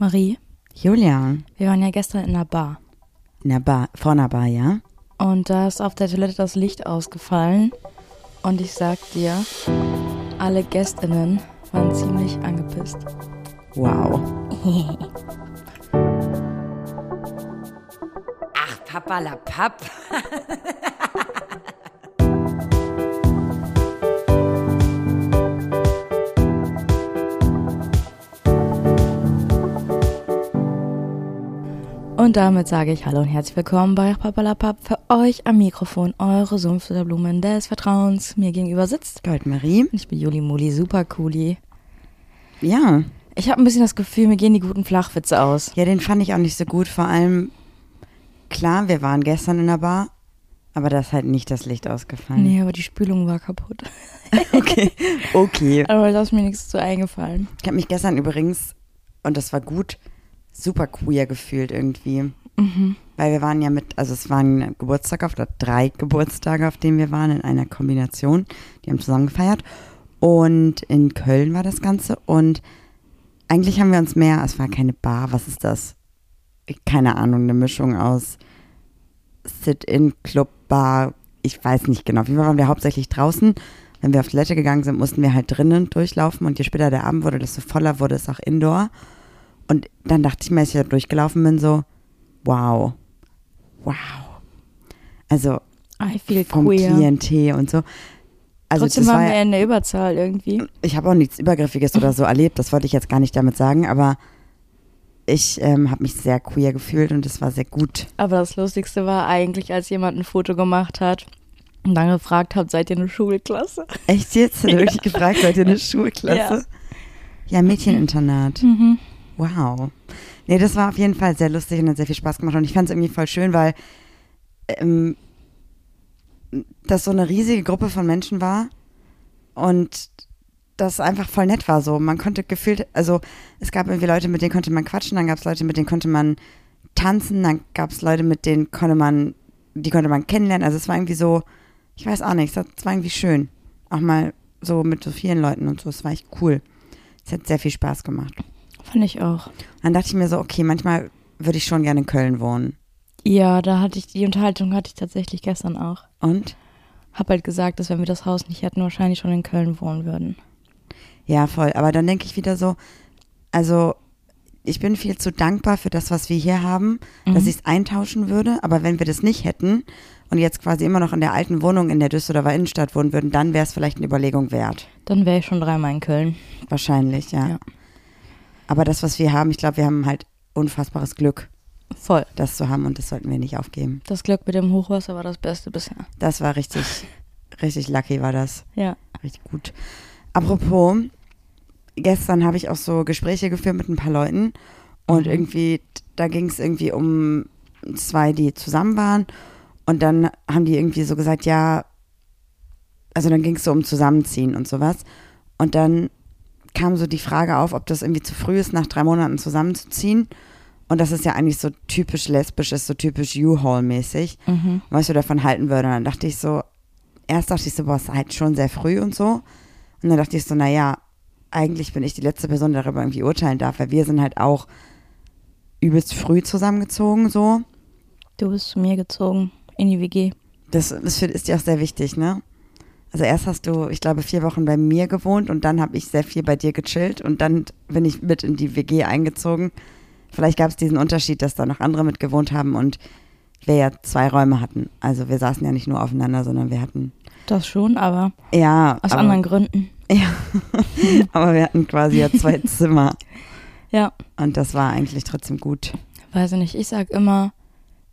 Marie, Julia, wir waren ja gestern in der Bar. in der Bar, vor einer Bar, ja? Und da ist auf der Toilette das Licht ausgefallen. Und ich sag dir, alle Gästinnen waren ziemlich angepisst. Wow. Ach, Papa la Papp. Und damit sage ich Hallo und herzlich willkommen bei Papalapap für euch am Mikrofon, eure Sumpfblumen des Vertrauens. Mir gegenüber sitzt. Goldmarie. Und ich bin Juli Muli, super cooli. Ja. Ich habe ein bisschen das Gefühl, mir gehen die guten Flachwitze aus. Ja, den fand ich auch nicht so gut. Vor allem, klar, wir waren gestern in der Bar, aber da ist halt nicht das Licht ausgefallen. Nee, aber die Spülung war kaputt. Okay. Okay. Aber da ist mir nichts zu eingefallen. Ich habe mich gestern übrigens, und das war gut, super queer gefühlt irgendwie. Mhm. Weil wir waren ja mit, also es waren Geburtstag auf, oder drei Geburtstage, auf denen wir waren, in einer Kombination. Die haben zusammen gefeiert. Und in Köln war das Ganze. Und eigentlich haben wir uns mehr, es war keine Bar, was ist das? Keine Ahnung, eine Mischung aus Sit-in, Club, Bar, ich weiß nicht genau. Wie waren wir hauptsächlich draußen? Wenn wir auf Toilette gegangen sind, mussten wir halt drinnen durchlaufen. Und je später der Abend wurde, desto voller wurde es auch indoor. Und dann dachte ich mir, als ich da durchgelaufen bin, so, wow, wow. Also vom queer. Klientel und so. Also Trotzdem das waren war, wir ja- in der Überzahl irgendwie. ich habe auch nichts Übergriffiges oder so erlebt, das wollte ich jetzt gar nicht damit sagen, aber ich ähm, habe mich sehr queer gefühlt und es war sehr gut. Aber das Lustigste war eigentlich, als jemand ein Foto gemacht hat und dann gefragt hat, seid ihr eine Schulklasse? Echt jetzt? Hat er wirklich gefragt, seid ihr eine Schulklasse? Ja, Mädcheninternat. Mhm. Wow. Nee, das war auf jeden Fall sehr lustig und hat sehr viel Spaß gemacht und ich fand es irgendwie voll schön, weil ähm, das so eine riesige Gruppe von Menschen war und das einfach voll nett war so. Man konnte gefühlt, also es gab irgendwie Leute, mit denen konnte man quatschen, dann gab es Leute, mit denen konnte man tanzen, dann gab es Leute, mit denen konnte man, die konnte man kennenlernen. Also es war irgendwie so, ich weiß auch nicht, es war irgendwie schön. Auch mal so mit so vielen Leuten und so, es war echt cool. Es hat sehr viel Spaß gemacht. Fand ich auch. Dann dachte ich mir so, okay, manchmal würde ich schon gerne in Köln wohnen. Ja, da hatte ich, die Unterhaltung hatte ich tatsächlich gestern auch. Und? Hab halt gesagt, dass wenn wir das Haus nicht hätten, wahrscheinlich schon in Köln wohnen würden. Ja, voll. Aber dann denke ich wieder so, also ich bin viel zu dankbar für das, was wir hier haben, dass Mhm. ich es eintauschen würde. Aber wenn wir das nicht hätten und jetzt quasi immer noch in der alten Wohnung in der Düsseldorfer Innenstadt wohnen würden, dann wäre es vielleicht eine Überlegung wert. Dann wäre ich schon dreimal in Köln. Wahrscheinlich, ja. Ja. Aber das, was wir haben, ich glaube, wir haben halt unfassbares Glück, Voll. das zu haben und das sollten wir nicht aufgeben. Das Glück mit dem Hochwasser war das Beste bisher. Das war richtig, richtig lucky war das. Ja. Richtig gut. Apropos, gestern habe ich auch so Gespräche geführt mit ein paar Leuten und Mhm. irgendwie, da ging es irgendwie um zwei, die zusammen waren und dann haben die irgendwie so gesagt, ja, also dann ging es so um Zusammenziehen und sowas und dann kam so die Frage auf, ob das irgendwie zu früh ist, nach drei Monaten zusammenzuziehen und das ist ja eigentlich so typisch lesbisch ist, so typisch U-Haul-mäßig Mhm. was ich davon halten würde. Und dann dachte ich so, erst dachte ich so, boah, ist halt schon sehr früh und so. Und dann dachte ich so, naja, eigentlich bin ich die letzte Person, die darüber irgendwie urteilen darf, weil wir sind halt auch übelst früh zusammengezogen, so. Du bist zu mir gezogen in die WG. Das, das ist dir auch sehr wichtig, ne? Also erst hast du, ich glaube, vier Wochen bei mir gewohnt und dann habe ich sehr viel bei dir gechillt und dann bin ich mit in die WG eingezogen. Vielleicht gab es diesen Unterschied, dass da noch andere mit gewohnt haben und wir ja zwei Räume hatten. Also wir saßen ja nicht nur aufeinander, sondern wir hatten Das schon, aber Ja, aus aber, anderen Gründen. Ja, aber wir hatten quasi ja zwei Zimmer Ja. und das war eigentlich trotzdem gut. Weiß ich nicht. Ich sag immer,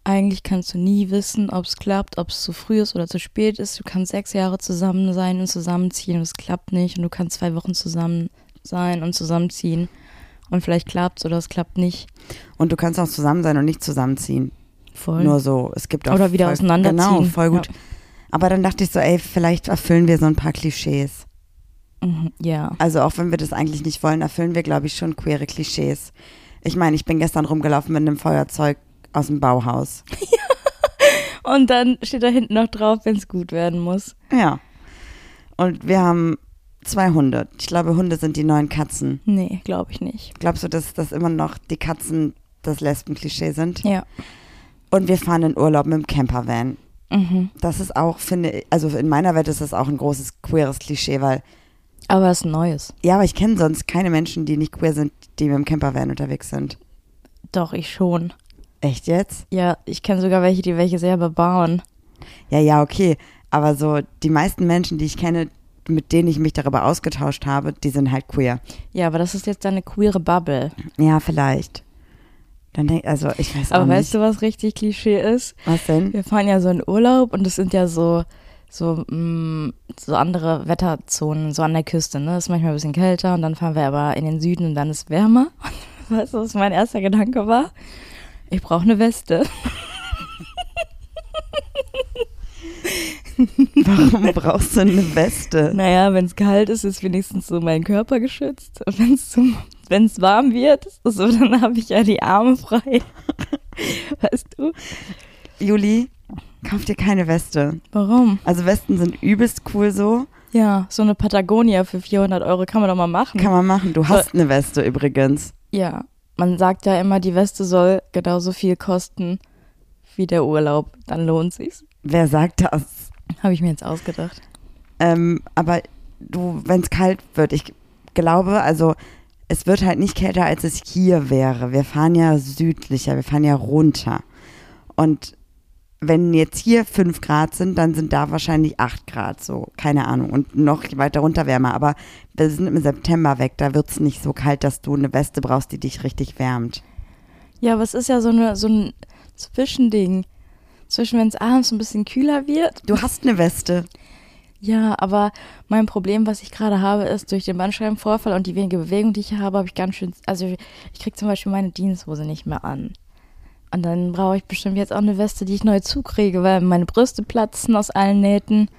eigentlich kannst du nie wissen, ob es klappt, ob es zu früh ist oder zu spät ist. Du kannst sechs Jahre zusammen sein und zusammenziehen und es klappt nicht. Und du kannst zwei Wochen zusammen sein und zusammenziehen. Und vielleicht klappt es oder es klappt nicht. Und du kannst auch zusammen sein und nicht zusammenziehen. Voll. Nur so. Es gibt auch Oder wieder voll, auseinanderziehen. Genau, voll gut. Ja. Aber dann dachte ich so, ey, vielleicht erfüllen wir so ein paar Klischees. Mhm, ja. Also auch wenn wir das eigentlich nicht wollen, erfüllen wir, glaube ich, schon queere Klischees. Ich meine, ich bin gestern rumgelaufen mit einem Feuerzeug aus dem Bauhaus. Und dann steht da hinten noch drauf, wenn es gut werden muss. Ja. Und wir haben zwei Hunde. Ich glaube, Hunde sind die neuen Katzen. Nee, glaube ich nicht. Glaubst du, dass das immer noch die Katzen das Lesben-Klischee sind? Ja. Und wir fahren in Urlaub mit dem Campervan. Mhm. Das ist auch, finde ich, also in meiner Welt ist das auch ein großes queeres Klischee, weil, Aber es ist ein neues. ja, aber ich kenne sonst keine Menschen, die nicht queer sind, die mit dem Campervan unterwegs sind. Doch, ich schon. Echt jetzt? Ja, ich kenne sogar welche, die welche selber bauen. Ja, ja, okay. Aber so die meisten Menschen, die ich kenne, mit denen ich mich darüber ausgetauscht habe, die sind halt queer. Ja, aber das ist jetzt eine queere Bubble. Ja, vielleicht. Dann denk, also ich weiß Aber auch weißt du, was richtig Klischee ist? was denn? Wir fahren ja so in Urlaub und es sind ja so, so, mh, so andere Wetterzonen, so an der Küste, ne? Ist manchmal ein bisschen kälter und dann fahren wir aber in den Süden und dann ist wärmer. Weißt du, was mein erster Gedanke war? Ich brauche eine Weste. Warum brauchst du eine Weste? Naja, wenn es kalt ist, ist wenigstens so mein Körper geschützt. Und wenn es warm wird, so, dann habe ich ja die Arme frei. Weißt du? Juli, kauf dir keine Weste. Warum? Also Westen sind übelst cool so. Ja, so eine Patagonia für 400 Euro kann man doch mal machen. Kann man machen. Du hast eine Weste übrigens. Ja, man sagt ja immer, die Weste soll genauso viel kosten wie der Urlaub. Dann lohnt sich's. Wer sagt das? Habe ich mir jetzt ausgedacht. Ähm, aber du, wenn es kalt wird, ich glaube, also es wird halt nicht kälter, als es hier wäre. Wir fahren ja südlicher, wir fahren ja runter. Und wenn jetzt hier 5 Grad sind, dann sind da wahrscheinlich 8 Grad, so, keine Ahnung. Und noch weiter runter wärmer. Aber wir sind im September weg, da wird es nicht so kalt, dass du eine Weste brauchst, die dich richtig wärmt. Ja, aber es ist ja so, eine, so ein Zwischending. Zwischen, wenn es abends ein bisschen kühler wird. Du hast eine Weste. Ja, aber mein Problem, was ich gerade habe, ist durch den Bandscheibenvorfall und die wenige Bewegung, die ich habe, habe ich ganz schön. Also, ich kriege zum Beispiel meine Jeanshose nicht mehr an. Und dann brauche ich bestimmt jetzt auch eine Weste, die ich neu zukriege, weil meine Brüste platzen aus allen Nähten.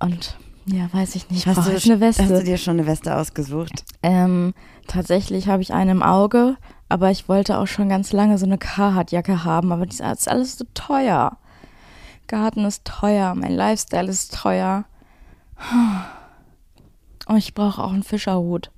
Und ja, weiß ich nicht. Ich Hast du, eine Weste. hast du dir schon eine Weste ausgesucht? Ähm, tatsächlich habe ich eine im Auge, aber ich wollte auch schon ganz lange so eine Carhartt-Jacke haben, aber die ist alles so teuer. Garten ist teuer, mein Lifestyle ist teuer. Und ich brauche auch einen Fischerhut.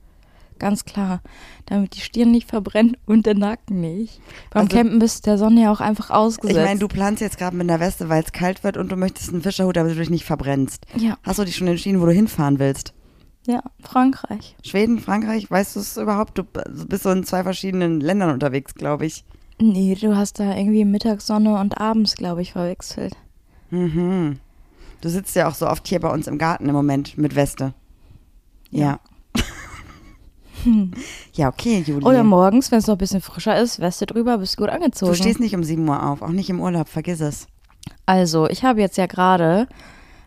Ganz klar, damit die Stirn nicht verbrennt und der Nacken nicht. Beim Also- Campen bist du der Sonne ja auch einfach ausgesetzt. Ich meine, du planst jetzt gerade mit einer Weste, weil es kalt wird und du möchtest einen Fischerhut, damit du dich nicht verbrennst. ja, Hast du dich schon entschieden, wo du hinfahren willst? ja, Frankreich. Schweden, Frankreich, weißt du es überhaupt? Du bist so in zwei verschiedenen Ländern unterwegs, glaube ich. Nee, du hast da irgendwie Mittagssonne und abends, glaube ich, verwechselt. Mhm. Du sitzt ja auch so oft hier bei uns im Garten im Moment mit Weste. Ja. Ja, okay, Juli. Oder morgens, wenn es noch ein bisschen frischer ist, Weste drüber, bist gut angezogen. du stehst nicht um 7 Uhr auf, auch nicht im Urlaub, vergiss es. Also, ich habe jetzt ja gerade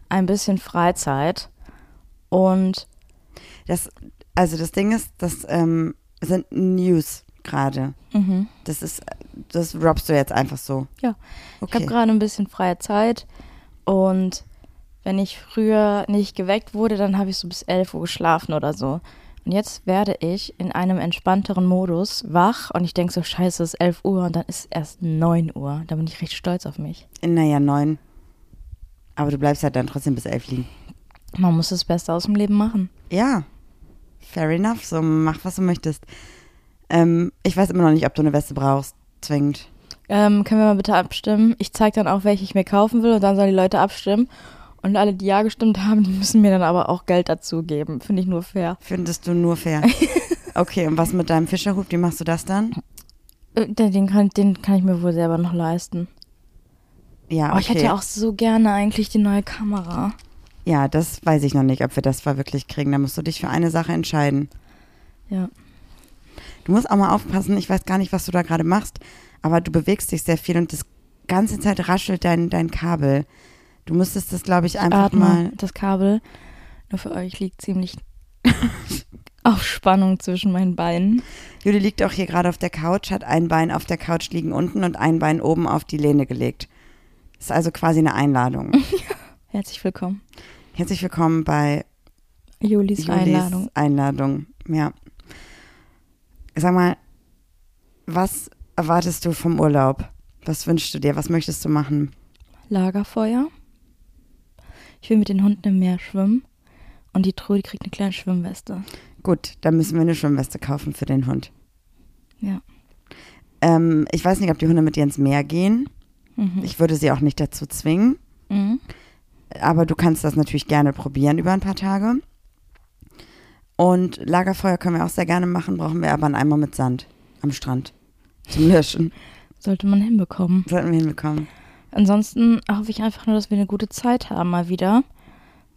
ein bisschen Freizeit und Das, also das Ding ist, das ähm, sind News gerade. mhm, Das ist, das droppst du jetzt einfach so. Ja. ich Okay. habe gerade ein bisschen freie Zeit und wenn ich früher nicht geweckt wurde, dann habe ich so bis 11 Uhr geschlafen oder so. Und jetzt werde ich in einem entspannteren Modus wach und ich denke so, scheiße, es ist 11 Uhr und dann ist es erst 9 Uhr. Da bin ich recht stolz auf mich. Naja, neun. Aber du bleibst halt dann trotzdem bis elf liegen. Man muss das Beste aus dem Leben machen. Ja, fair enough. So, mach, was du möchtest. Ähm, ich weiß immer noch nicht, ob du eine Weste brauchst. Zwingend. Ähm, können wir mal bitte abstimmen? Ich zeige dann auch, welche ich mir kaufen will und dann sollen die Leute abstimmen. Und alle, die ja gestimmt haben, die müssen mir dann aber auch Geld dazu geben. Finde ich nur fair. Findest du nur fair. Okay, und was mit deinem Fischerhut? Wie machst du das dann? Äh, Den, kann, den kann ich mir wohl selber noch leisten. Ja, Oh, okay. ich hätte ja auch so gerne eigentlich die neue Kamera. Ja, das weiß ich noch nicht, ob wir das verwirklicht kriegen. Da musst du dich für eine Sache entscheiden. Ja. Du musst auch mal aufpassen, ich weiß gar nicht, was du da gerade machst, aber du bewegst dich sehr viel und das ganze Zeit raschelt dein, dein Kabel. Du müsstest das, glaube ich, einfach Atme, mal. das Kabel. Nur für euch liegt ziemlich auf Spannung zwischen meinen Beinen. Juli liegt auch hier gerade auf der Couch, hat ein Bein auf der Couch liegen unten und ein Bein oben auf die Lehne gelegt. Ist also quasi eine Einladung. Herzlich willkommen. Herzlich willkommen bei Julis, Julis Einladung. Einladung. Ja. Sag mal, was erwartest du vom Urlaub? Was wünschst du dir? Was möchtest du machen? Lagerfeuer. Ich will mit den Hunden im Meer schwimmen Und die Truhe, die kriegt eine kleine Schwimmweste. Gut, dann müssen wir eine Schwimmweste kaufen für den Hund. Ja. Ähm, ich weiß nicht, ob die Hunde mit dir ins Meer gehen. Mhm. Ich würde sie auch nicht dazu zwingen. Mhm. Aber du kannst das natürlich gerne probieren über ein paar Tage. Und Lagerfeuer können wir auch sehr gerne machen, brauchen wir aber einen Eimer mit Sand am Strand zum Löschen. Sollte man hinbekommen. Sollten wir hinbekommen. Ansonsten hoffe ich einfach nur, dass wir eine gute Zeit haben mal wieder.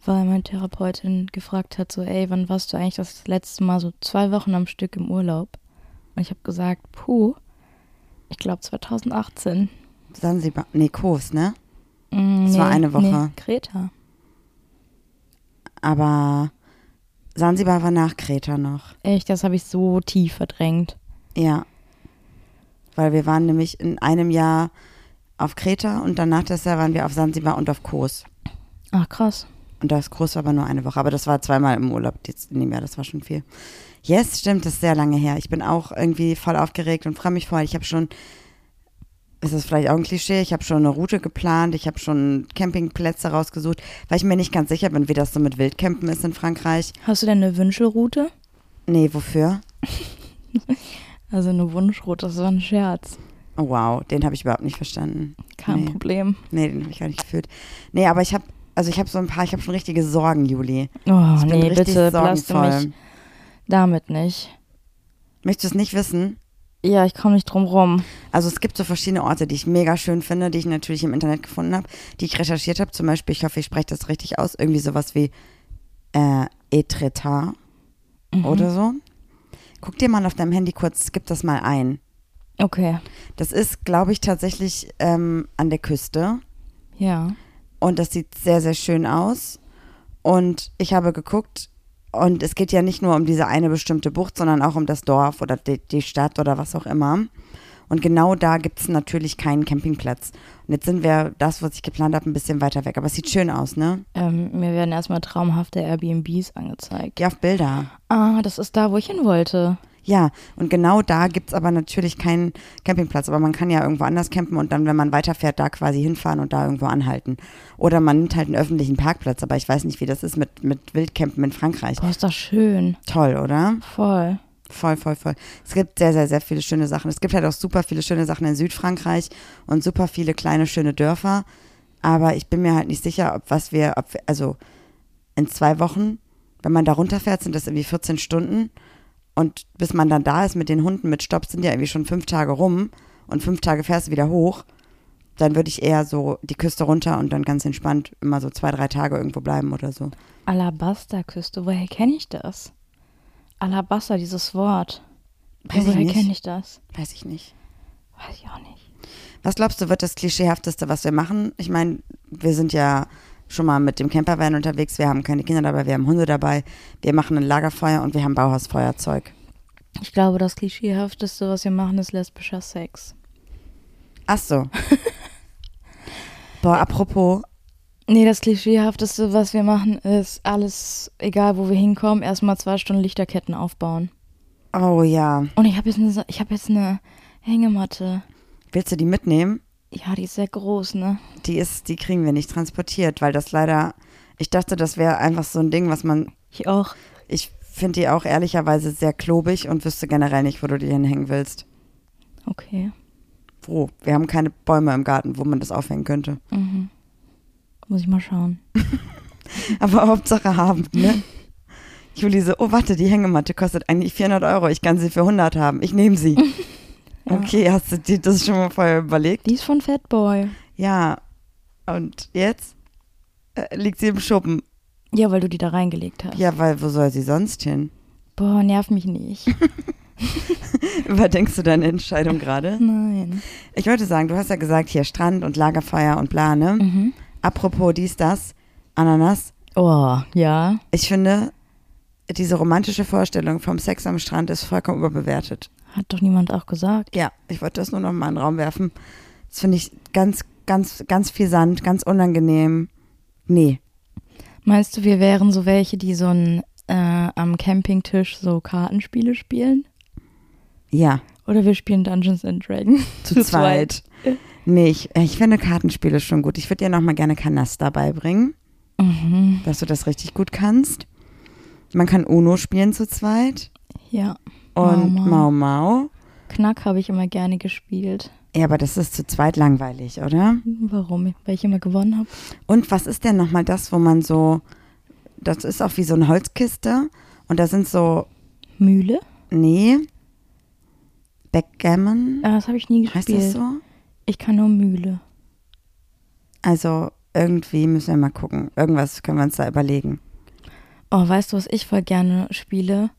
Weil meine Therapeutin gefragt hat, so, ey, wann warst du eigentlich das letzte Mal so zwei Wochen am Stück im Urlaub? Und ich habe gesagt, puh, ich glaube 2018. Sansibar, nee, Kos, ne? Mm, Es war eine Woche. Nee, Kreta. Aber Sansibar war nach Kreta noch. Echt, das habe ich so tief verdrängt. Ja. Weil wir waren nämlich in einem Jahr auf Kreta und danach das Jahr waren wir auf Sansibar und auf Kos. Ach, krass. Und das Kurs war aber nur eine Woche. Aber das war zweimal im Urlaub jetzt in dem Jahr, das war schon viel. Yes, stimmt, das ist sehr lange her. Ich bin auch irgendwie voll aufgeregt und freue mich voll. Ich habe schon, ist das vielleicht auch ein Klischee, ich habe schon eine Route geplant, ich habe schon Campingplätze rausgesucht, weil ich mir nicht ganz sicher bin, wie das so mit Wildcampen ist in Frankreich. Hast du denn eine Wünschelroute? Nee, wofür? Also eine Wunschroute, das war ein Scherz. Oh, wow, den habe ich überhaupt nicht verstanden. Kein Nee. Problem. Nee, den habe ich gar nicht gefühlt. Nee, aber ich habe, also ich habe so ein paar, ich habe schon richtige Sorgen, Juli. Oh, Ich bin nee, bitte belaste sorgenvoll. mich damit nicht. Möchtest du es nicht wissen? Ja, ich komme nicht drum rum. Also es gibt so verschiedene Orte, die ich mega schön finde, die ich natürlich im Internet gefunden habe, die ich recherchiert habe. Zum Beispiel, ich hoffe, ich spreche das richtig aus, irgendwie sowas wie äh, Etretat Mhm. oder so. Guck dir mal auf deinem Handy kurz, gib das mal ein. Okay. Das ist, glaube ich, tatsächlich ähm, an der Küste Ja. und das sieht sehr, sehr schön aus. Und ich habe geguckt und es geht ja nicht nur um diese eine bestimmte Bucht, sondern auch um das Dorf oder die, die Stadt oder was auch immer. Und genau da gibt es natürlich keinen Campingplatz. Und jetzt sind wir, das, was ich geplant habe, ein bisschen weiter weg. Aber es sieht schön aus, ne? Ähm, mir werden erstmal traumhafte Airbnbs angezeigt. Geh auf Bilder. Ah, das ist da, wo ich hin wollte. Ja, und genau da gibt es aber natürlich keinen Campingplatz. Aber man kann ja irgendwo anders campen und dann, wenn man weiterfährt, da quasi hinfahren und da irgendwo anhalten. Oder man nimmt halt einen öffentlichen Parkplatz. Aber ich weiß nicht, wie das ist mit, mit Wildcampen in Frankreich. Boah, ist das schön. Toll, oder? Voll. Voll, voll, voll. Es gibt sehr, sehr, sehr viele schöne Sachen. Es gibt halt auch super viele schöne Sachen in Südfrankreich und super viele kleine, schöne Dörfer. Aber ich bin mir halt nicht sicher, ob was wir, ob wir, also in zwei Wochen, wenn man da runterfährt, sind das irgendwie 14 Stunden. Und bis man dann da ist mit den Hunden mit Stopp, sind ja irgendwie schon fünf Tage rum. Und fünf Tage fährst du wieder hoch. Dann würde ich eher so die Küste runter und dann ganz entspannt immer so zwei, drei Tage irgendwo bleiben oder so. Alabasterküste, woher kenne ich das? Alabaster, dieses Wort. Weiß woher kenne ich das? Weiß ich nicht. Weiß ich auch nicht. Was glaubst du, wird das Klischeehafteste, was wir machen? Ich meine, wir sind ja schon mal mit dem Campervan unterwegs, wir haben keine Kinder dabei, wir haben Hunde dabei, wir machen ein Lagerfeuer und wir haben Bauhausfeuerzeug. Ich glaube, das Klischeehafteste, was wir machen, ist lesbischer Sex. Ach so. Boah, apropos, Nee, das Klischeehafteste, was wir machen, ist alles, egal wo wir hinkommen, erstmal zwei Stunden Lichterketten aufbauen. oh ja, Und ich habe jetzt, ich hab jetzt eine Hängematte. willst du die mitnehmen? Ja, die ist sehr groß, ne? Die ist, die kriegen wir nicht transportiert, weil das leider, ich dachte, das wäre einfach so ein Ding, was man, Ich auch. ich finde die auch ehrlicherweise sehr klobig und wüsste generell nicht, wo du die hinhängen willst. Okay. Wo? Wir haben keine Bäume im Garten, wo man das aufhängen könnte. Mhm. Muss ich mal schauen. Aber Hauptsache haben, ne? Juli so, oh warte, die Hängematte kostet eigentlich 400 Euro. Ich kann sie für 100 haben. Ich nehme sie. Ja. Okay, hast du dir das schon mal vorher überlegt? Die ist von Fatboy. Ja. Und jetzt äh, liegt sie im Schuppen. Ja, weil du die da reingelegt hast. Ja, weil wo soll sie sonst hin? Boah, nerv mich nicht. Überdenkst du deine Entscheidung gerade? Nein. Ich wollte sagen, du hast ja gesagt, hier Strand und Lagerfeuer und bla, ne? Mhm. Apropos dies, das, Ananas. Oh, ja. Ich finde, diese romantische Vorstellung vom Sex am Strand ist vollkommen überbewertet. Hat doch niemand auch gesagt. Ja, ich wollte das nur noch mal in den Raum werfen. Das finde ich ganz, ganz, ganz viel Sand, ganz unangenehm. Nee. Meinst du, wir wären so welche, die so ein, äh, am Campingtisch so Kartenspiele spielen? Ja, Oder wir spielen Dungeons and Dragons? zu zweit. Nee, ich, ich finde Kartenspiele schon gut. Ich würde dir noch mal gerne Kanaster beibringen, Mhm. dass du das richtig gut kannst. Man kann Uno spielen zu zweit. Ja. Und Mau Mau Mau. Knack habe ich immer gerne gespielt. Ja, aber das ist zu zweit langweilig, oder? Warum? Weil ich immer gewonnen habe. Und was ist denn nochmal das, wo man so, das ist auch wie so eine Holzkiste und da sind so, Mühle? nee, Backgammon, Ah, das habe ich nie heißt gespielt. das so? Ich kann nur Mühle. Also irgendwie müssen wir mal gucken. Irgendwas können wir uns da überlegen. Oh, weißt du, was ich voll gerne spiele?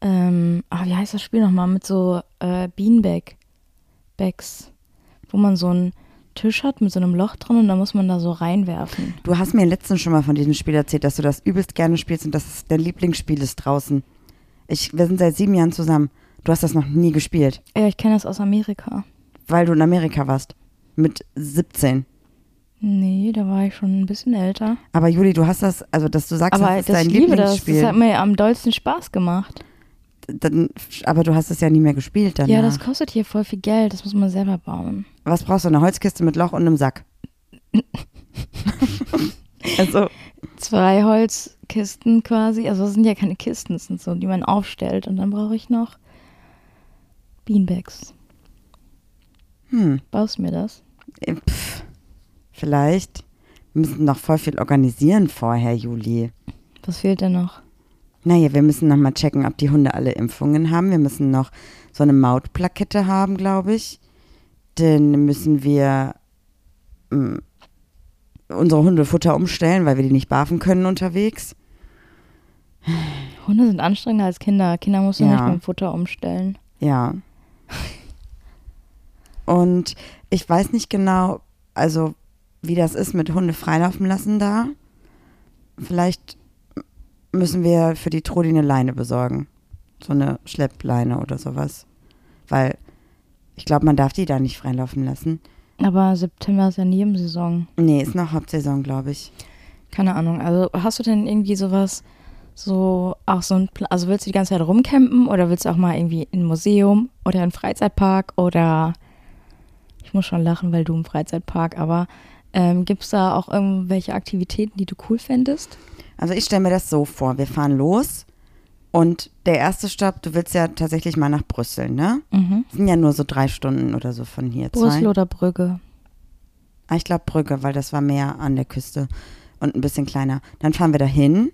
Ähm, ah, wie heißt das Spiel nochmal? Mit so äh, Beanbag. Bags. Wo man so einen Tisch hat mit so einem Loch drin und da muss man da so reinwerfen. Du hast mir letztens schon mal von diesem Spiel erzählt, dass du das übelst gerne spielst und dass es dein Lieblingsspiel ist draußen. Ich, wir sind seit sieben Jahren zusammen. Du hast das noch nie gespielt, Ja, ich kenne das aus Amerika. weil du in Amerika warst. Mit 17. Nee, da war ich schon ein bisschen älter. Aber Juli, du hast das, also dass du sagst, Aber das ist dein liebe das. Lieblingsspiel. Das hat mir am dollsten Spaß gemacht. Dann, aber du hast es ja nie mehr gespielt danach. Ja, das kostet hier voll viel Geld. Das muss man selber bauen. Was brauchst du? Eine Holzkiste mit Loch und einem Sack. also, Zwei Holzkisten quasi. Also das sind ja keine Kisten, das sind so, die man aufstellt. Und dann brauche ich noch Beanbags. hm, Baust du mir das? äh, pff, vielleicht. Wir müssen noch voll viel organisieren vorher, Juli. Was fehlt denn noch? Naja, wir müssen noch mal checken, ob die Hunde alle Impfungen haben. Wir müssen noch so eine Mautplakette haben, glaube ich. Dann müssen wir mm, unsere Hunde Futter umstellen, weil wir die nicht barfen können unterwegs. Hunde sind anstrengender als Kinder. Kinder musst du Ja. nicht beim Futter umstellen. Ja. Und ich weiß nicht genau, also wie das ist mit Hunde freilaufen lassen da. Vielleicht müssen wir für die Trudi eine Leine besorgen. So eine Schleppleine oder sowas. Weil ich glaube, man darf die da nicht freilaufen lassen. Aber September ist ja Nebensaison. Nee, ist noch Hauptsaison, glaube ich. Keine Ahnung. Also hast du denn irgendwie sowas, so auch so ein, Pla- also willst du die ganze Zeit rumcampen oder willst du auch mal irgendwie in ein Museum oder in einen Freizeitpark oder ich muss schon lachen, weil du im Freizeitpark, aber ähm, gibt es da auch irgendwelche Aktivitäten, die du cool fändest? Also ich stelle mir das so vor, wir fahren los und der erste Stopp, du willst ja tatsächlich mal nach Brüssel, ne? Mhm. Das sind ja nur so drei Stunden oder so von hier. zwei. Brüssel oder Brügge? Ah, ich glaube Brügge, weil das war mehr an der Küste und ein bisschen kleiner. Dann fahren wir dahin.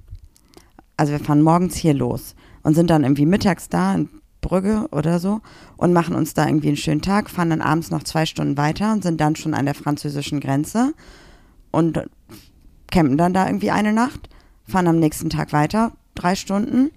Also wir fahren morgens hier los und sind dann irgendwie mittags da in Brügge oder so und machen uns da irgendwie einen schönen Tag, fahren dann abends noch zwei Stunden weiter und sind dann schon an der französischen Grenze und campen dann da irgendwie eine Nacht, fahren am nächsten Tag weiter, drei Stunden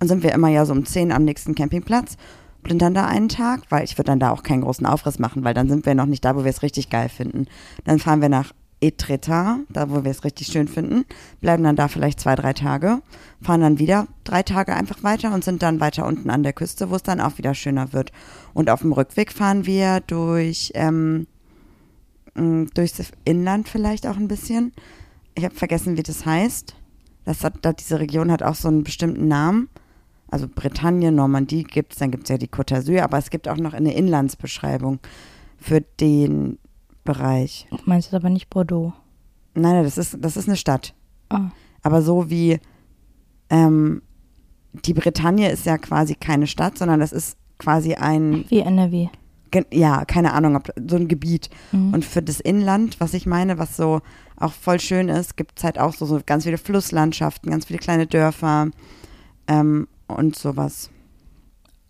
und sind wir immer ja so um zehn am nächsten Campingplatz, blindern da einen Tag, weil ich würde dann da auch keinen großen Aufriss machen, weil dann sind wir noch nicht da, wo wir es richtig geil finden. Dann fahren wir nach Etretat, da wo wir es richtig schön finden, bleiben dann da vielleicht zwei, drei Tage, fahren dann wieder drei Tage einfach weiter und sind dann weiter unten an der Küste, wo es dann auch wieder schöner wird. Und auf dem Rückweg fahren wir durch, ähm, mh, durchs Inland vielleicht auch ein bisschen. Ich habe vergessen, wie das heißt. Das hat, da, diese Region hat auch so einen bestimmten Namen. Also Bretagne, Normandie gibt es, dann gibt es ja die Côte d'Azur, aber es gibt auch noch eine Inlandsbeschreibung für den Bereich. Du meinst jetzt aber nicht Bordeaux. Nein, nein, das ist, das ist eine Stadt. Ah, Aber so wie ähm, die Bretagne ist ja quasi keine Stadt, sondern das ist quasi ein, wie NRW. Ja, keine Ahnung, ob, so ein Gebiet. Mhm. Und für das Inland, was ich meine, was so auch voll schön ist, gibt es halt auch so, so ganz viele Flusslandschaften, ganz viele kleine Dörfer ähm, und sowas.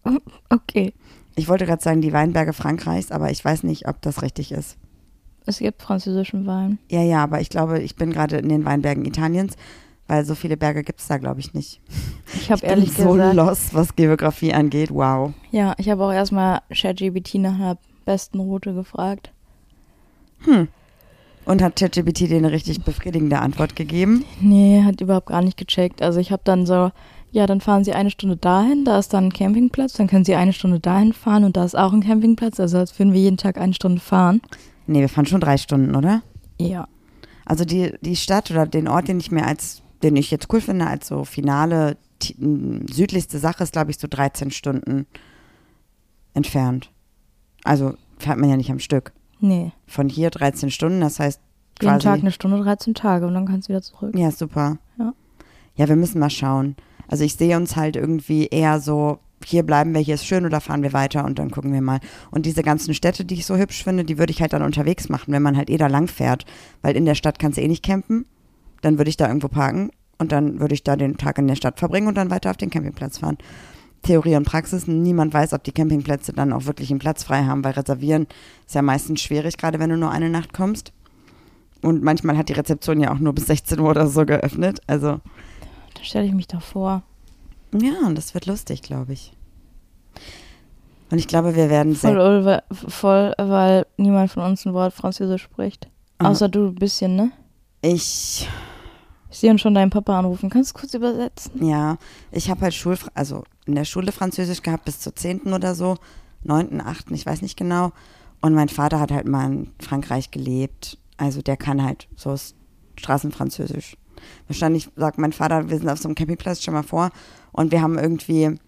okay. Ich wollte gerade sagen, die Weinberge Frankreichs, aber ich weiß nicht, ob das richtig ist. Es gibt französischen Wein. Ja, ja, aber ich glaube, ich bin gerade in den Weinbergen Italiens, weil so viele Berge gibt es da, glaube ich, nicht. Ich habe Ich bin ehrlich so gesagt. lost, was Geografie angeht. Wow. Ja, ich habe auch erstmal ChatGPT nach einer besten Route gefragt. Hm. Und hat ChatGPT dir eine richtig befriedigende Antwort gegeben? Nee, hat überhaupt gar nicht gecheckt. Also ich habe dann so, ja, dann fahren Sie eine Stunde dahin, da ist dann ein Campingplatz, dann können Sie eine Stunde dahin fahren und da ist auch ein Campingplatz, also als würden wir jeden Tag eine Stunde fahren. Nee, wir fahren schon drei Stunden, oder? Ja. Also die, die Stadt oder den Ort, den ich mir als, den ich jetzt cool finde, als so finale südlichste Sache ist, glaube ich, so 13 Stunden entfernt. Also fährt man ja nicht am Stück. Nee. Von hier 13 Stunden, das heißt Jeden quasi. Tag eine Stunde, 13 Tage und dann kannst du wieder zurück. Ja, super. Ja. Ja, wir müssen mal schauen. Also ich sehe uns halt irgendwie eher so, hier bleiben wir, hier ist schön oder fahren wir weiter und dann gucken wir mal. Und diese ganzen Städte, die ich so hübsch finde, die würde ich halt dann unterwegs machen, wenn man halt eh da lang fährt. Weil in der Stadt kannst du eh nicht campen. Dann würde ich da irgendwo parken und dann würde ich da den Tag in der Stadt verbringen und dann weiter auf den Campingplatz fahren. Theorie und Praxis, niemand weiß, ob die Campingplätze dann auch wirklich einen Platz frei haben, weil reservieren ist ja meistens schwierig, gerade wenn du nur eine Nacht kommst. Und manchmal hat die Rezeption ja auch nur bis 16 Uhr oder so geöffnet. Also. Da stelle ich mich doch vor. Ja, und das wird lustig, glaube ich. Und ich glaube, wir werden voll, sehr. Voll, weil niemand von uns ein Wort Französisch spricht. Außer du ein bisschen, ne? Ich. Ich sehe schon deinen Papa anrufen. Kannst du kurz übersetzen? Ja, ich habe halt Schul, also in der Schule Französisch gehabt bis zur 10. oder so, 9., 8., ich weiß nicht genau. Und mein Vater hat halt mal in Frankreich gelebt. Also der kann halt so Straßenfranzösisch. Wahrscheinlich sagt mein Vater, wir sind auf so einem Campingplatz schon mal vor und wir haben irgendwie,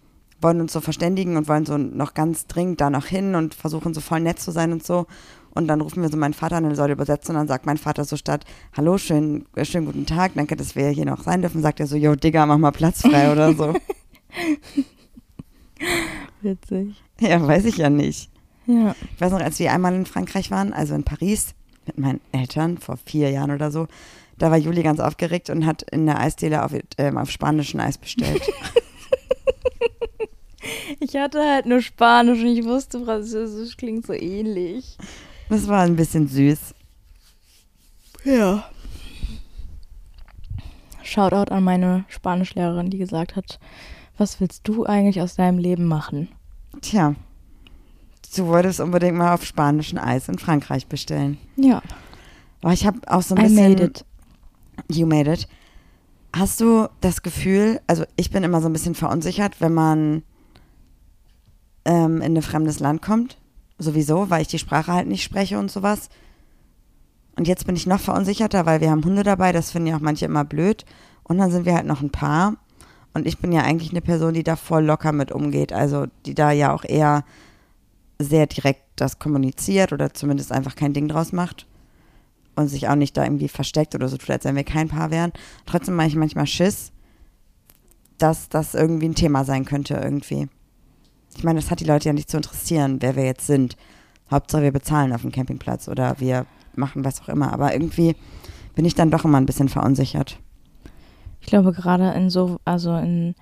wollen uns so verständigen und wollen so noch ganz dringend da noch hin und versuchen so voll nett zu sein und so. Und dann rufen wir so meinen Vater an, der soll übersetzen und dann sagt mein Vater so statt, hallo, schönen, äh, schönen guten Tag, danke, dass wir hier noch sein dürfen, sagt er so, yo, Digga, mach mal Platz frei oder so. Witzig. Ja, weiß ich ja nicht. Ja. Ich weiß noch, als wir einmal in Frankreich waren, also in Paris, mit meinen Eltern vor vier Jahren oder so, da war Juli ganz aufgeregt und hat in der Eisdiele auf, ähm, auf spanischen Eis bestellt. ich hatte halt nur Spanisch und ich wusste, Französisch klingt so ähnlich. Das war ein bisschen süß. Ja. Shoutout an meine Spanischlehrerin, die gesagt hat, was willst du eigentlich aus deinem Leben machen? Tja, du wolltest unbedingt mal auf spanischen Eis in Frankreich bestellen. Ja. Aber ich habe auch so ein bisschen. I made it. You made it. Hast du das Gefühl, also ich bin immer so ein bisschen verunsichert, wenn man ähm, in ein fremdes Land kommt. Sowieso, weil ich die Sprache halt nicht spreche und sowas. Und jetzt bin ich noch verunsicherter, weil wir haben Hunde dabei, das finden ja auch manche immer blöd. Und dann sind wir halt noch ein Paar. Und ich bin ja eigentlich eine Person, die da voll locker mit umgeht. Also die da ja auch eher sehr direkt das kommuniziert oder zumindest einfach kein Ding draus macht und sich auch nicht da irgendwie versteckt oder so tut, als wenn wir kein Paar wären. Trotzdem mache ich manchmal Schiss, dass das irgendwie ein Thema sein könnte irgendwie. Ich meine, das hat die Leute ja nicht zu interessieren, wer wir jetzt sind. Hauptsache wir bezahlen auf dem Campingplatz oder wir machen was auch immer. Aber irgendwie bin ich dann doch immer ein bisschen verunsichert. Ich glaube, gerade in so, also in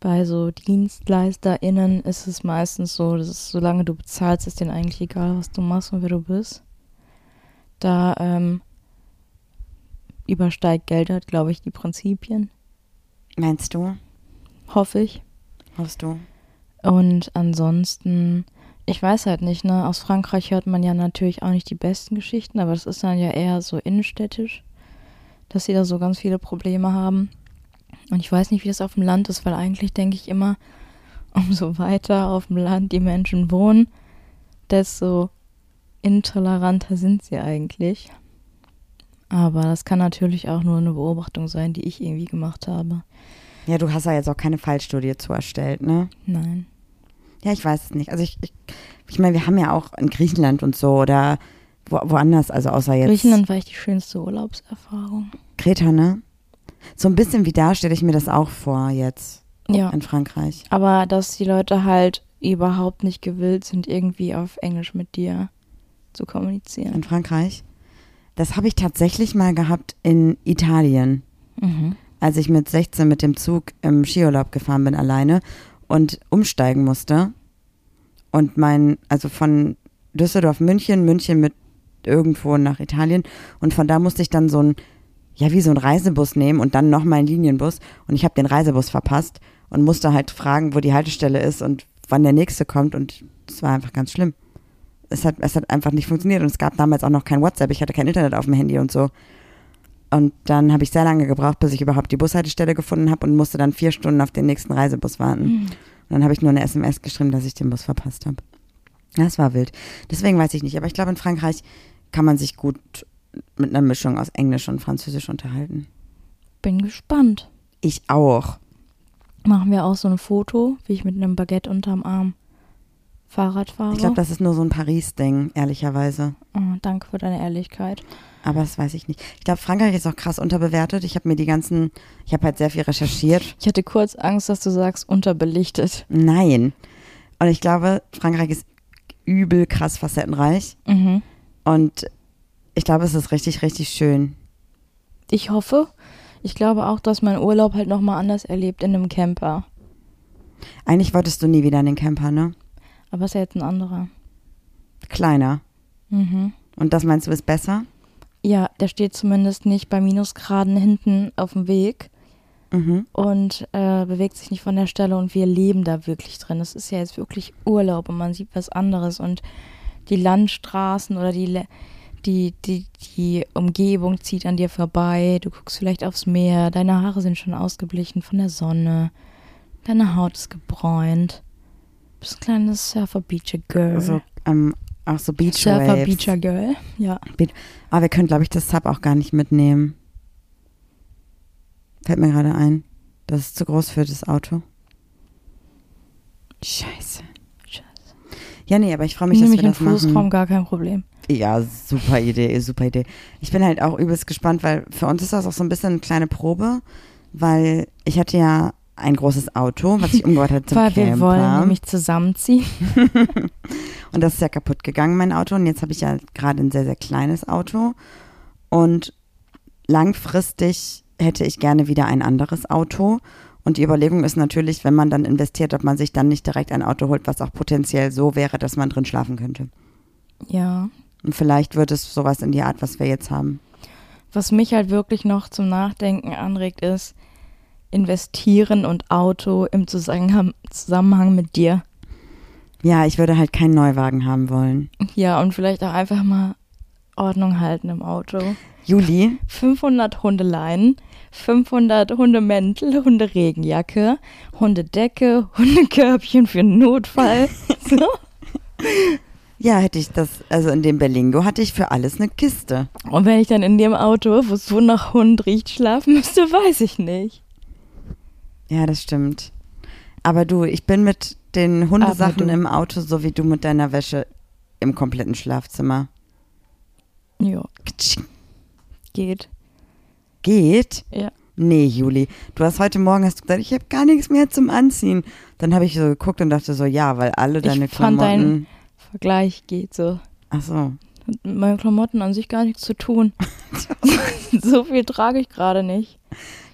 bei so DienstleisterInnen ist es meistens so, dass es, solange du bezahlst, ist denen eigentlich egal, was du machst und wer du bist. Da ähm, übersteigt Geld halt, glaube ich, die Prinzipien. Meinst du? Hoffe ich. Hoffst du? Und ansonsten, ich weiß halt nicht, ne? Aus Frankreich hört man ja natürlich auch nicht die besten Geschichten, aber das ist dann ja eher so innenstädtisch, dass sie da so ganz viele Probleme haben. Und ich weiß nicht, wie das auf dem Land ist, weil eigentlich denke ich immer, umso weiter auf dem Land die Menschen wohnen, desto intoleranter sind sie eigentlich. Aber das kann natürlich auch nur eine Beobachtung sein, die ich irgendwie gemacht habe. Ja, du hast ja jetzt auch keine Fallstudie zu erstellt, ne? Nein. Ja, ich weiß es nicht. Also ich, ich, ich meine, wir haben ja auch in Griechenland und so oder wo, woanders, also außer jetzt. Griechenland war echt die schönste Urlaubserfahrung. Kreta, ne? So ein bisschen wie da stelle ich mir das auch vor jetzt ja. in Frankreich. Aber dass die Leute halt überhaupt nicht gewillt sind, irgendwie auf Englisch mit dir zu kommunizieren. In Frankreich? Das habe ich tatsächlich mal gehabt in Italien. Mhm. Als ich mit 16 mit dem Zug im Skiurlaub gefahren bin alleine und umsteigen musste. Und mein, also von Düsseldorf, München, München mit irgendwo nach Italien. Und von da musste ich dann so ein ja, wie so ein Reisebus nehmen und dann nochmal einen Linienbus. Und ich habe den Reisebus verpasst und musste halt fragen, wo die Haltestelle ist und wann der nächste kommt. Und es war einfach ganz schlimm. Es hat, es hat einfach nicht funktioniert. Und es gab damals auch noch kein WhatsApp. Ich hatte kein Internet auf dem Handy und so. Und dann habe ich sehr lange gebraucht, bis ich überhaupt die Bushaltestelle gefunden habe und musste dann vier Stunden auf den nächsten Reisebus warten. Mhm. Und dann habe ich nur eine SMS geschrieben, dass ich den Bus verpasst habe. Das war wild. Deswegen weiß ich nicht. Aber ich glaube, in Frankreich kann man sich gut mit einer Mischung aus Englisch und Französisch unterhalten. Bin gespannt. Ich auch. Machen wir auch so ein Foto, wie ich mit einem Baguette unterm Arm Fahrradfahrer. Ich glaube, das ist nur so ein Paris-Ding, ehrlicherweise. oh, danke für deine Ehrlichkeit. Aber das weiß ich nicht. Ich glaube, Frankreich ist auch krass unterbewertet. Ich habe mir die ganzen, ich habe halt sehr viel recherchiert. Ich hatte kurz Angst, dass du sagst, unterbelichtet. Nein. Und ich glaube, Frankreich ist übel krass facettenreich. Mhm. Und ich glaube, es ist richtig, richtig schön. Ich hoffe. Ich glaube auch, dass mein Urlaub halt nochmal anders erlebt in einem Camper. Eigentlich wolltest du nie wieder in den Camper, ne? Aber ist ja jetzt ein anderer. Kleiner. Mhm. Und das meinst du ist besser? Ja, der steht zumindest nicht bei Minusgraden hinten auf dem Weg Mhm. und äh, bewegt sich nicht von der Stelle und wir leben da wirklich drin. Es ist ja jetzt wirklich Urlaub und man sieht was anderes und die Landstraßen oder die, die, die, die Umgebung zieht an dir vorbei. Du guckst vielleicht aufs Meer, deine Haare sind schon ausgeblichen von der Sonne, deine Haut ist gebräunt. Bist ein kleines Surfer-Beacher-Girl. Also, ähm, auch so Beach. Surfer-Beacher-Girl, ja. Aber wir können, glaube ich, das Sub auch gar nicht mitnehmen. Fällt mir gerade ein. Das ist zu groß für das Auto. Scheiße. Scheiße. Ja, nee, aber ich freue mich, Nehme dass wir das machen. Fußraum, gar kein Problem. Ja, super Idee, super Idee. Ich bin halt auch übelst gespannt, weil für uns ist das auch so ein bisschen eine kleine Probe, weil ich hatte ja ein großes Auto, was ich umgebaut hatte zum Weil wir Camper. wollen nämlich zusammenziehen. Und das ist ja kaputt gegangen, mein Auto. Und jetzt habe ich ja gerade ein sehr, sehr kleines Auto. Und langfristig hätte ich gerne wieder ein anderes Auto. Und die Überlegung ist natürlich, wenn man dann investiert, ob man sich dann nicht direkt ein Auto holt, was auch potenziell so wäre, dass man drin schlafen könnte. Ja. Und vielleicht wird es sowas in die Art, was wir jetzt haben. Was mich halt wirklich noch zum Nachdenken anregt, ist investieren und Auto im Zusammenhang, mit dir. Ja, ich würde halt keinen Neuwagen haben wollen. Ja, und vielleicht auch einfach mal Ordnung halten im Auto. Juli, 500 Hundeleinen, 500 Hundemäntel, Hunderegenjacke, Hundedecke, Hundekörbchen für einen Notfall. So. ja, hätte ich das, also in dem Berlingo hatte ich für alles eine Kiste. Und wenn ich dann in dem Auto, wo es so nach Hund riecht, schlafen müsste, weiß ich nicht. Ja, das stimmt. Aber du, ich bin mit den Hundesachen im Auto, so wie du mit deiner Wäsche im kompletten Schlafzimmer. Ja, geht. Geht? Ja. Nee, Juli. Du hast heute Morgen hast du gesagt, ich habe gar nichts mehr zum Anziehen. Dann habe ich so geguckt und dachte so, ja, weil alle deine fand Klamotten. Vergleich geht so. Ach so. Hat mit meinen Klamotten an sich gar nichts zu tun. so viel trage ich gerade nicht.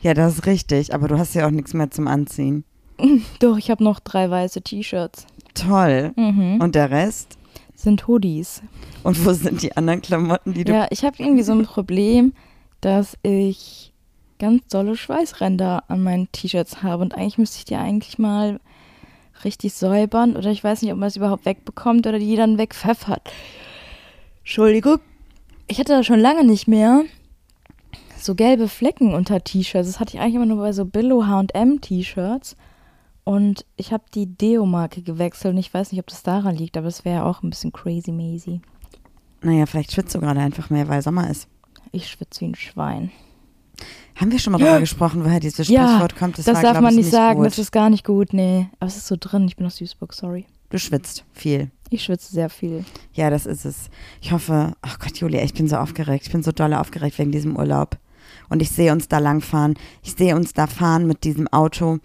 Ja, das ist richtig. Aber du hast ja auch nichts mehr zum Anziehen. Doch, ich habe noch drei weiße T-Shirts. Toll. Mhm. Und der Rest? Sind Hoodies. Und wo sind die anderen Klamotten, die du. Ja, ich habe irgendwie so ein Problem, dass ich ganz dolle Schweißränder an meinen T-Shirts habe. Und eigentlich müsste ich die eigentlich mal richtig säubern. Oder ich weiß nicht, ob man es überhaupt wegbekommt oder die dann wegpfeffert. Entschuldigung. Ich hatte das schon lange nicht mehr. So gelbe Flecken unter T-Shirts. Das hatte ich eigentlich immer nur bei so Billo H&M T-Shirts. Und ich habe die Deo-Marke gewechselt und ich weiß nicht, ob das daran liegt, aber es wäre auch ein bisschen crazy mazy. Naja, vielleicht schwitzt du gerade einfach mehr, weil Sommer ist. Ich schwitze wie ein Schwein. Haben wir schon mal darüber gesprochen, woher dieses Ja, Sprichwort kommt? Das, war, darf glaub man ich, nicht sagen, gut. das ist gar nicht gut, nee. Aber es ist so drin, ich bin aus Duisburg, sorry. Du schwitzt viel. Ich schwitze sehr viel. Ja, das ist es. Ich hoffe, ach Gott, Julia, ich bin so aufgeregt. Ich bin so doll aufgeregt wegen diesem Urlaub. Und ich sehe uns da langfahren. Ich sehe uns da fahren mit diesem Auto.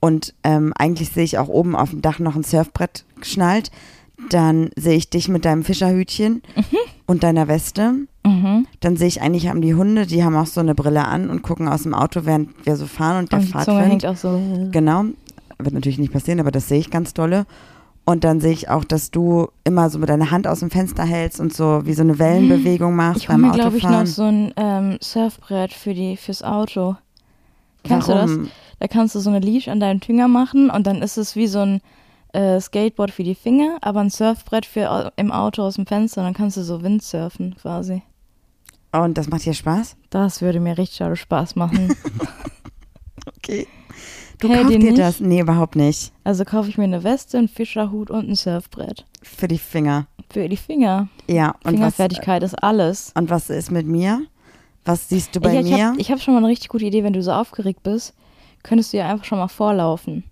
Und ähm, eigentlich sehe ich auch oben auf dem Dach noch ein Surfbrett geschnallt. Dann sehe ich dich mit deinem Fischerhütchen und deiner Weste. Mhm. Dann sehe ich eigentlich haben die Hunde, die haben auch so eine Brille an und gucken aus dem Auto, während wir so fahren und der Und Fahrt Zunge hängt auch so. Genau. Wird natürlich nicht passieren, aber das sehe ich ganz dolle. Und dann sehe ich auch, dass du immer so mit deiner Hand aus dem Fenster hältst und so wie so eine Wellenbewegung machst Ich beim mir, glaube ich, Autofahren. noch so ein ähm, Surfbrett für die, fürs Auto. Kennst du Warum? das? Da kannst du so eine Leash an deinen Finger machen und dann ist es wie so ein äh, Skateboard für die Finger, aber ein Surfbrett für im Auto aus dem Fenster. Und dann kannst du so Windsurfen quasi. Und das macht dir Spaß? Das würde mir richtig Spaß machen. Du Hey, kaufst dir nicht? das? Nee, überhaupt nicht. Also kaufe ich mir eine Weste, einen Fischerhut und ein Surfbrett. Für die Finger. Für die Finger. Ja. Und was, Fingerfertigkeit ist alles. und was ist mit mir? Was siehst du bei ich ich mir? habe hab schon mal eine richtig gute Idee, wenn du so aufgeregt bist, könntest du ja einfach schon mal vorlaufen.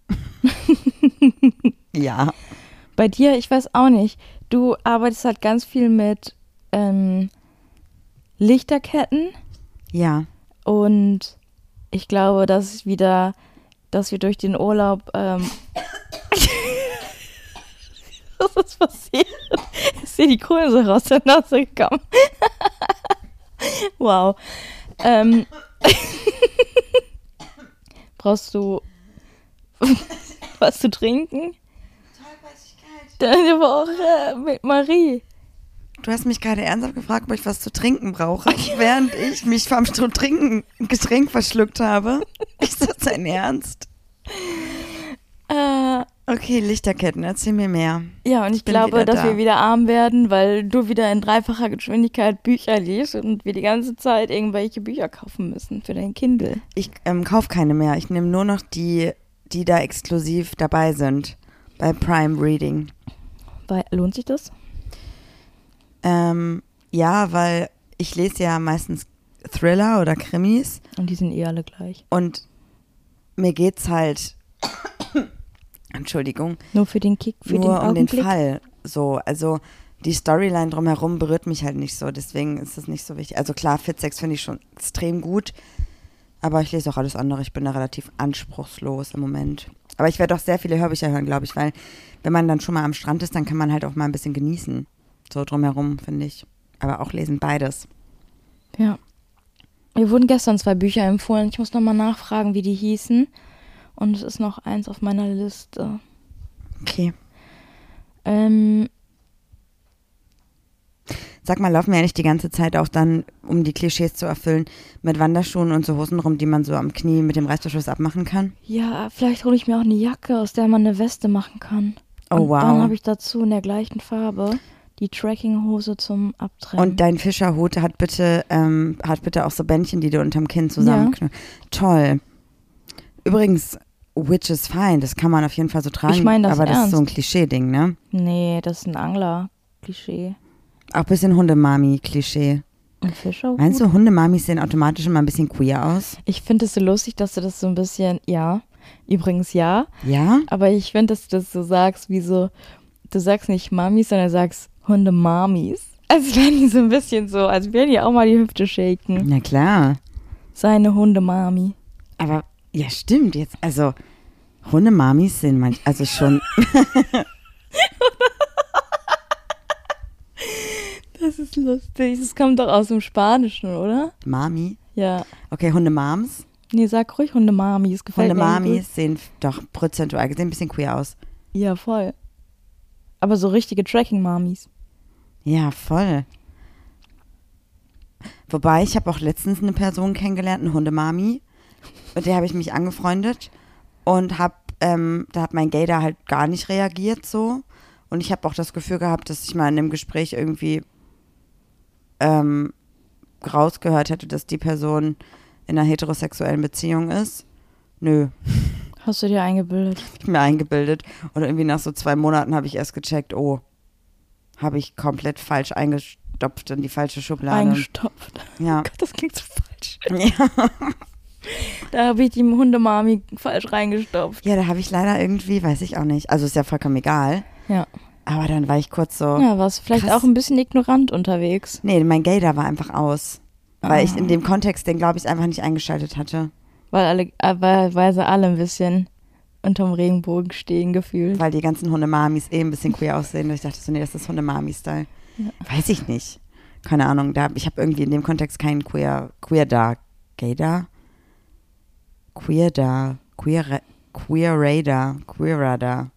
ja. Bei dir, ich weiß auch nicht. Du arbeitest halt ganz viel mit ähm, Lichterketten Ja. und ich glaube, dass es wieder, dass wir durch den Urlaub. Ähm, Was ist passiert? Ist dir die Kohlensäure aus der Nase gekommen? wow. Ähm, brauchst du was zu trinken? Deine Woche mit Marie. Du hast mich gerade ernsthaft gefragt, ob ich was zu trinken brauche, während ich mich vom Trinken ein Getränk verschluckt habe. Ist das dein Ernst? Äh, Okay, Lichterketten, erzähl mir mehr. ja, und ich bin glaube, dass da. wir wieder arm werden, weil du wieder in dreifacher Geschwindigkeit Bücher liest und wir die ganze Zeit irgendwelche Bücher kaufen müssen für dein Kindle. Ich ähm, kauf keine mehr. Ich nehme nur noch die, die da exklusiv dabei sind. Bei Prime Reading. Weil, lohnt sich das? Ähm, ja, weil ich lese ja meistens Thriller oder Krimis Und die sind eh alle gleich. und mir geht's halt, Entschuldigung, Nur für den Kick, für nur den um den. Fall. So, also die Storyline drumherum berührt mich halt nicht so, deswegen ist es nicht so wichtig. Also klar, Fitsex finde ich schon extrem gut, aber ich lese auch alles andere. Ich bin da relativ anspruchslos im Moment. Aber ich werde auch sehr viele Hörbücher hören, glaube ich, weil wenn man dann schon mal am Strand ist, dann kann man halt auch mal ein bisschen genießen. So drumherum, finde ich. Aber auch lesen, beides. Ja. Mir wurden gestern zwei Bücher empfohlen. Ich muss nochmal nachfragen, wie die hießen. Und es ist noch eins auf meiner Liste. Okay. Ähm, Sag mal, laufen wir ja nicht die ganze Zeit auch dann, um die Klischees zu erfüllen, mit Wanderschuhen und so Hosen rum, die man so am Knie mit dem Reißverschluss abmachen kann? ja, vielleicht hole ich mir auch eine Jacke, aus der man eine Weste machen kann. Oh, und wow. Dann habe ich dazu in der gleichen Farbe die Trackinghose zum Abtrennen. Und dein Fischerhut hat bitte, ähm, hat bitte auch so Bändchen, die du unterm Kinn zusammenknüpfen. Toll. Übrigens, which is fine, das kann man auf jeden Fall so tragen. Ich meine das aber das ist so ein ernst. Klischee-Ding, ne? nee, das ist ein Angler-Klischee. Auch ein bisschen Hundemami-Klischee. Ein Fischerhut? Meinst du, Hundemamis sehen automatisch immer ein bisschen queer aus? Ich finde es so lustig, dass du das so ein bisschen, ja, übrigens ja, Ja? aber ich finde, dass du das so sagst, wie so, du sagst nicht Mamis, sondern sagst Hundemamis. Als wären die so ein bisschen so, als wären die auch mal die Hüfte shaken. Na klar. Seine Hundemami. Aber, ja, stimmt jetzt. Also, Hundemamis sind manch, also schon, Das ist lustig. Das kommt doch aus dem Spanischen, oder? Mami. Ja. Okay, Hundemams. Nee, sag ruhig Hundemami. Es gefällt. Hundemamis sehen doch prozentual gesehen ein bisschen queer aus. Ja, voll. Aber so richtige Tracking-Mamis. Ja, voll. Wobei, ich habe auch letztens eine Person kennengelernt, eine Hundemami. Mit der habe ich mich angefreundet und habe, ähm, da hat mein da halt gar nicht reagiert so. Und ich habe auch das Gefühl gehabt, dass ich mal in dem Gespräch irgendwie ähm, rausgehört hätte, dass die Person in einer heterosexuellen Beziehung ist. Nö, Hast du dir eingebildet? ich mir eingebildet. Und irgendwie nach so zwei Monaten habe ich erst gecheckt, oh, habe ich komplett falsch eingestopft in die falsche Schublade. Eingestopft. Ja. Gott, das klingt so falsch. Ja. Da habe ich die Hundemami falsch reingestopft. ja, da habe ich leider irgendwie, weiß ich auch nicht. Also ist ja vollkommen egal. Ja. Aber dann war ich kurz so. Ja, warst vielleicht Krass. auch ein bisschen ignorant unterwegs. Nee, mein Gaydar war einfach aus. Weil ich Ah. in dem Kontext den, glaube ich, einfach nicht eingeschaltet hatte. Weil alle, äh, weil, weil sie alle ein bisschen unterm Regenbogen stehen gefühlt. Weil die ganzen Hundemamis eh ein bisschen queer aussehen. Und ich dachte so, nee, das ist Hundemami-Style. Weiß ich nicht. Keine Ahnung. Da, ich habe irgendwie in dem Kontext keinen queer, queer da. Gaydar? Queer da. Queer, queer Radar. Queer Radar.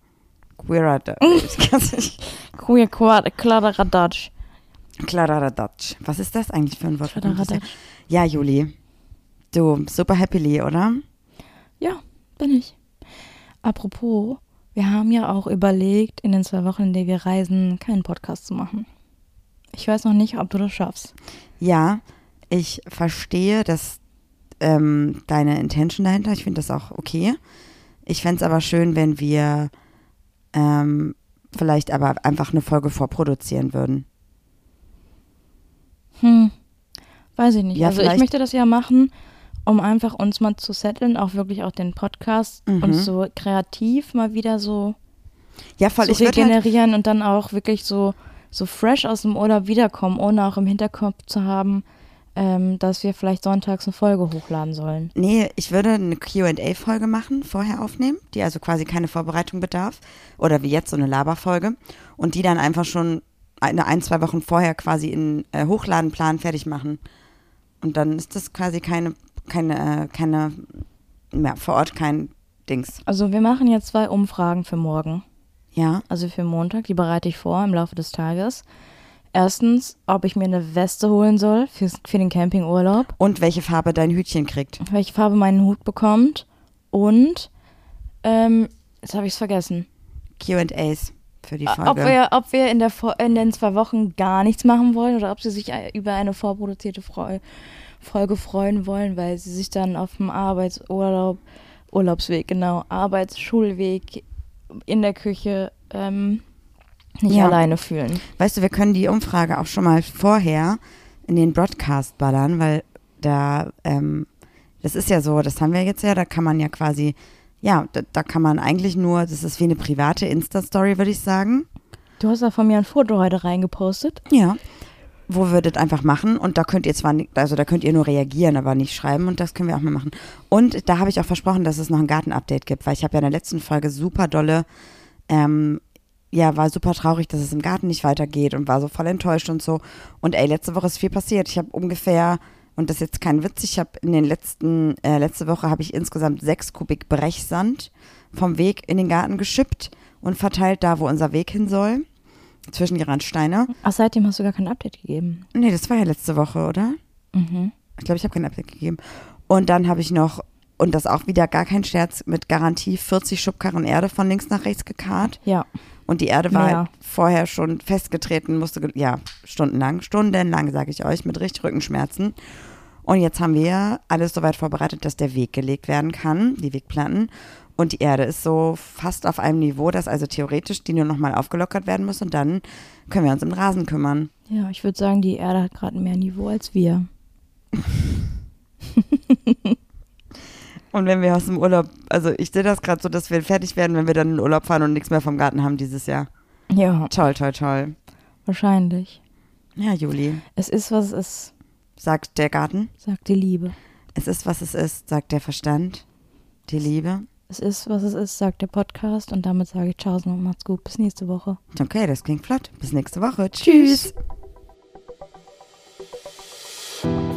Queer Radar. Ich kann's nicht. Queer Kladderadatsch. Kladderadatsch. Was ist das eigentlich für ein Wort? Ja, Juli. Du, super happily, oder? Ja, bin ich. Apropos, wir haben ja auch überlegt, in den zwei Wochen, in denen wir reisen, keinen Podcast zu machen. Ich weiß noch nicht, ob du das schaffst. Ja, ich verstehe dass ähm, deine Intention dahinter. Ich finde das auch okay. Ich fände es aber schön, wenn wir ähm, vielleicht aber einfach eine Folge vorproduzieren würden. Hm, weiß ich nicht. Ja, also ich möchte das ja machen, um einfach uns mal zu setteln, auch wirklich auch den Podcast Mhm. und so kreativ mal wieder so Ja, voll. zu ich halt, regenerieren und dann auch wirklich so, so fresh aus dem Urlaub wiederkommen, ohne auch im Hinterkopf zu haben, ähm, dass wir vielleicht sonntags eine Folge hochladen sollen. nee, ich würde eine Q&A-Folge machen, vorher aufnehmen, die also quasi keine Vorbereitung bedarf. Oder wie jetzt so eine Laberfolge. Und die dann einfach schon eine, ein, zwei Wochen vorher quasi in äh, Hochladenplan fertig machen. Und dann ist das quasi keine, keine, äh, keine, ja, vor Ort kein Dings. Also wir machen jetzt zwei Umfragen für morgen. Ja, also für Montag, die bereite ich vor im Laufe des Tages. Erstens, ob ich mir eine Weste holen soll für, für den Campingurlaub, und welche Farbe dein Hütchen kriegt. welche Farbe meinen Hut bekommt und, ähm, jetzt habe ich es vergessen, Q&As für die ob Folge. wir, ob wir in, der, in den zwei Wochen gar nichts machen wollen oder ob sie sich äh, über eine vorproduzierte Freu Folge freuen wollen, weil sie sich dann auf dem Arbeitsurlaub, Urlaubsweg, genau, Arbeitsschulweg in der Küche ähm, nicht Ja. alleine fühlen. Weißt du, wir können die Umfrage auch schon mal vorher in den Broadcast ballern, weil da, ähm, das ist ja so, das haben wir jetzt ja, da kann man ja quasi, ja, da, da kann man eigentlich nur, das ist wie eine private Insta-Story, würde ich sagen. Du hast da von mir ein Foto heute reingepostet. Ja. Wo wir das einfach machen und da könnt ihr zwar, nicht, also da könnt ihr nur reagieren, aber nicht schreiben und das können wir auch mal machen. Und da habe ich auch versprochen, dass es noch ein Garten-Update gibt, weil ich habe ja in der letzten Folge super dolle, ähm, ja, war super traurig, dass es im Garten nicht weitergeht und war so voll enttäuscht und so. Und ey, letzte Woche ist viel passiert. Ich habe ungefähr, und das ist jetzt kein Witz, ich habe in den letzten, äh, letzte Woche habe ich insgesamt sechs Kubik Brechsand vom Weg in den Garten geschippt und verteilt da, wo unser Weg hin soll. Zwischen die Randsteine. Ach, seitdem hast du gar kein Update gegeben. Nee, das war ja letzte Woche, oder? Mhm. Ich glaube, ich habe kein Update gegeben. Und dann habe ich noch, und das auch wieder gar kein Scherz, mit Garantie 40 Schubkarren Erde von links nach rechts gekarrt. Ja. Und die Erde war halt vorher schon festgetreten, musste, ja, stundenlang, stundenlang, sage ich euch, mit richtig Rückenschmerzen. Und jetzt haben wir alles soweit vorbereitet, dass der Weg gelegt werden kann, die Wegplatten. Und die Erde ist so fast auf einem Niveau, dass also theoretisch die nur nochmal aufgelockert werden muss und dann können wir uns um den Rasen kümmern. Ja, ich würde sagen, die Erde hat gerade mehr Niveau als wir. Und wenn wir aus dem Urlaub, also ich sehe das gerade so, dass wir fertig werden, wenn wir dann in den Urlaub fahren und nichts mehr vom Garten haben dieses Jahr. Ja, Toll, toll, toll. wahrscheinlich. Ja, Juli, Es ist, was es ist, sagt der Garten. sagt die Liebe. Es ist, was es ist, sagt der Verstand. Die Liebe. Es ist, was es ist, sagt der Podcast. Und damit sage ich Tschaußen und macht's gut. Bis nächste Woche. Okay, das klingt flott. Bis nächste Woche. Tschüss. Tschüss.